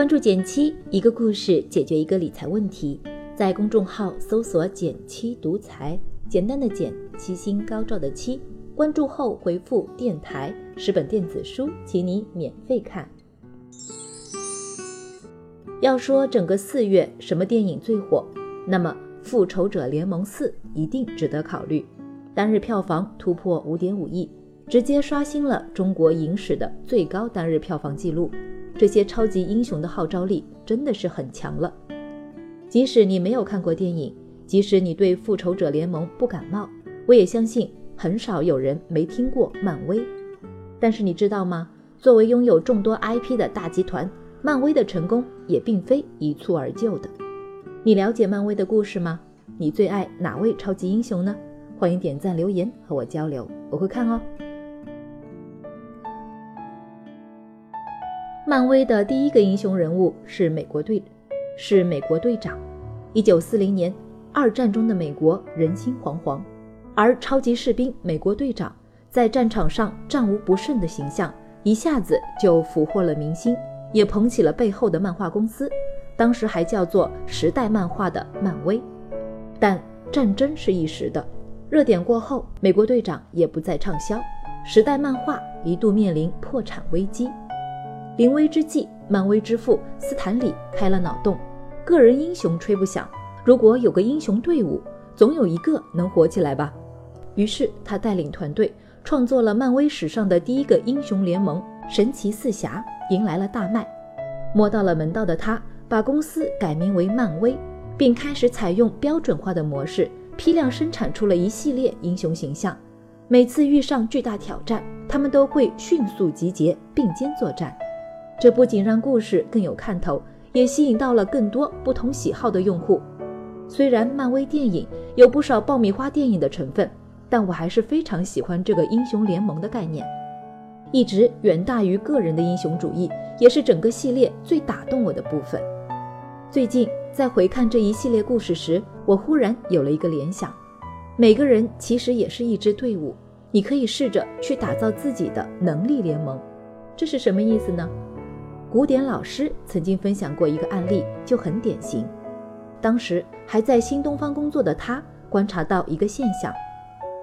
关注减七，一个故事解决一个理财问题。在公众号搜索“减七独裁，简单的减，七星高照的七。关注后回复“电台”，十本电子书，请你免费看。要说整个四月什么电影最火，那么《复仇者联盟四》一定值得考虑。单日票房突破五点五亿，直接刷新了中国影史的最高单日票房纪录。这些超级英雄的号召力真的是很强了。即使你没有看过电影，即使你对复仇者联盟不感冒，我也相信很少有人没听过漫威。但是你知道吗？作为拥有众多 IP 的大集团，漫威的成功也并非一蹴而就的。你了解漫威的故事吗？你最爱哪位超级英雄呢？欢迎点赞留言和我交流，我会看哦。漫威的第一个英雄人物是美国队，是美国队长。一九四零年，二战中的美国人心惶惶，而超级士兵美国队长在战场上战无不胜的形象，一下子就俘获了民心，也捧起了背后的漫画公司，当时还叫做时代漫画的漫威。但战争是一时的，热点过后，美国队长也不再畅销，时代漫画一度面临破产危机。临危之际，漫威之父斯坦李开了脑洞：个人英雄吹不响，如果有个英雄队伍，总有一个能火起来吧。于是他带领团队创作了漫威史上的第一个英雄联盟——神奇四侠，迎来了大卖。摸到了门道的他，把公司改名为漫威，并开始采用标准化的模式，批量生产出了一系列英雄形象。每次遇上巨大挑战，他们都会迅速集结，并肩作战。这不仅让故事更有看头，也吸引到了更多不同喜好的用户。虽然漫威电影有不少爆米花电影的成分，但我还是非常喜欢这个英雄联盟的概念，一直远大于个人的英雄主义，也是整个系列最打动我的部分。最近在回看这一系列故事时，我忽然有了一个联想：每个人其实也是一支队伍，你可以试着去打造自己的能力联盟。这是什么意思呢？古典老师曾经分享过一个案例，就很典型。当时还在新东方工作的他，观察到一个现象：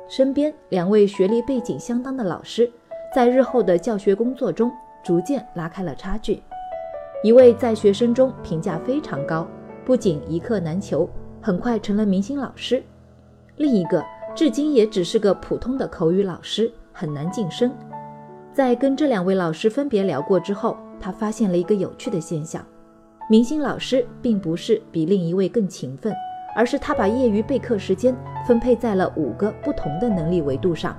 身边两位学历背景相当的老师，在日后的教学工作中逐渐拉开了差距。一位在学生中评价非常高，不仅一课难求，很快成了明星老师；另一个至今也只是个普通的口语老师，很难晋升。在跟这两位老师分别聊过之后，他发现了一个有趣的现象：明星老师并不是比另一位更勤奋，而是他把业余备课时间分配在了五个不同的能力维度上。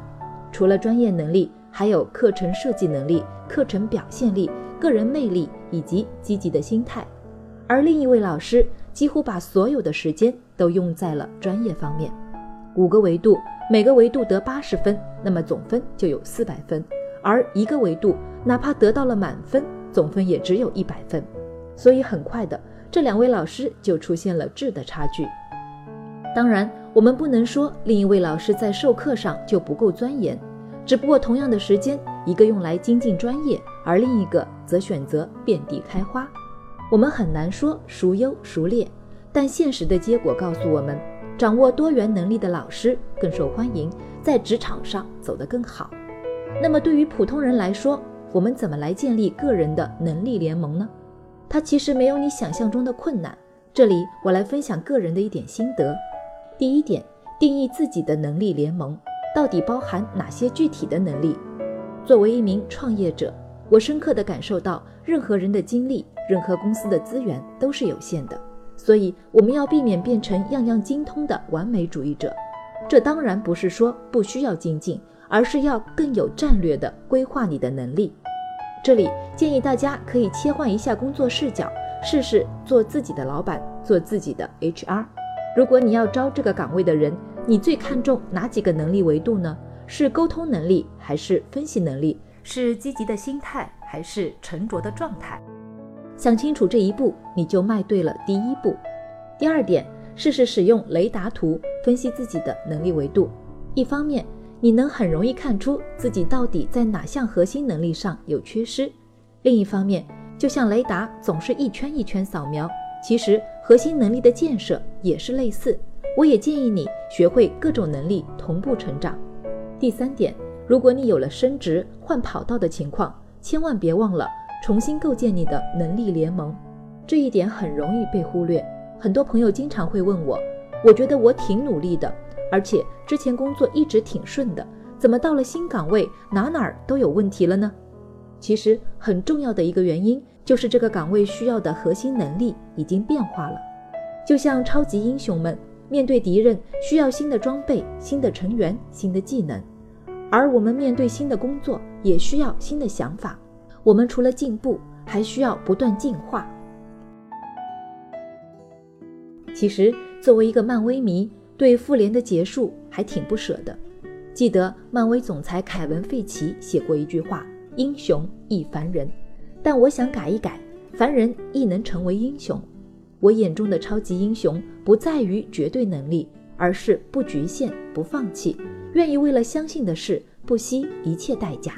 除了专业能力，还有课程设计能力、课程表现力、个人魅力以及积极的心态。而另一位老师几乎把所有的时间都用在了专业方面。五个维度，每个维度得八十分，那么总分就有四百分。而一个维度，哪怕得到了满分。总分也只有一百分，所以很快的，这两位老师就出现了质的差距。当然，我们不能说另一位老师在授课上就不够钻研，只不过同样的时间，一个用来精进专业，而另一个则选择遍地开花。我们很难说孰优孰劣，但现实的结果告诉我们，掌握多元能力的老师更受欢迎，在职场上走得更好。那么对于普通人来说，我们怎么来建立个人的能力联盟呢？它其实没有你想象中的困难。这里我来分享个人的一点心得。第一点，定义自己的能力联盟到底包含哪些具体的能力？作为一名创业者，我深刻地感受到，任何人的精力、任何公司的资源都是有限的，所以我们要避免变成样样精通的完美主义者。这当然不是说不需要精进。而是要更有战略的规划你的能力。这里建议大家可以切换一下工作视角，试试做自己的老板，做自己的 HR。如果你要招这个岗位的人，你最看重哪几个能力维度呢？是沟通能力，还是分析能力？是积极的心态，还是沉着的状态？想清楚这一步，你就迈对了第一步。第二点，试试使用雷达图分析自己的能力维度。一方面，你能很容易看出自己到底在哪项核心能力上有缺失。另一方面，就像雷达总是一圈一圈扫描，其实核心能力的建设也是类似。我也建议你学会各种能力同步成长。第三点，如果你有了升职换跑道的情况，千万别忘了重新构建你的能力联盟。这一点很容易被忽略。很多朋友经常会问我，我觉得我挺努力的，而且之前工作一直挺顺的，怎么到了新岗位哪哪儿都有问题了呢？其实很重要的一个原因就是这个岗位需要的核心能力已经变化了。就像超级英雄们面对敌人需要新的装备、新的成员、新的技能，而我们面对新的工作也需要新的想法。我们除了进步，还需要不断进化。其实作为一个漫威迷，对复联的结束还挺不舍的。记得漫威总裁凯文·费奇写过一句话。英雄亦凡人，但我想改一改，凡人亦能成为英雄。我眼中的超级英雄不在于绝对能力，而是不局限、不放弃，愿意为了相信的事不惜一切代价。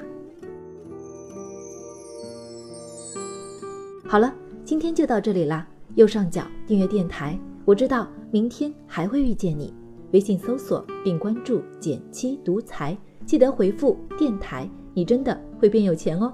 好了，今天就到这里啦。右上角订阅电台，我知道明天还会遇见你。微信搜索并关注“减七独裁，记得回复“电台”。你真的会变有钱哦。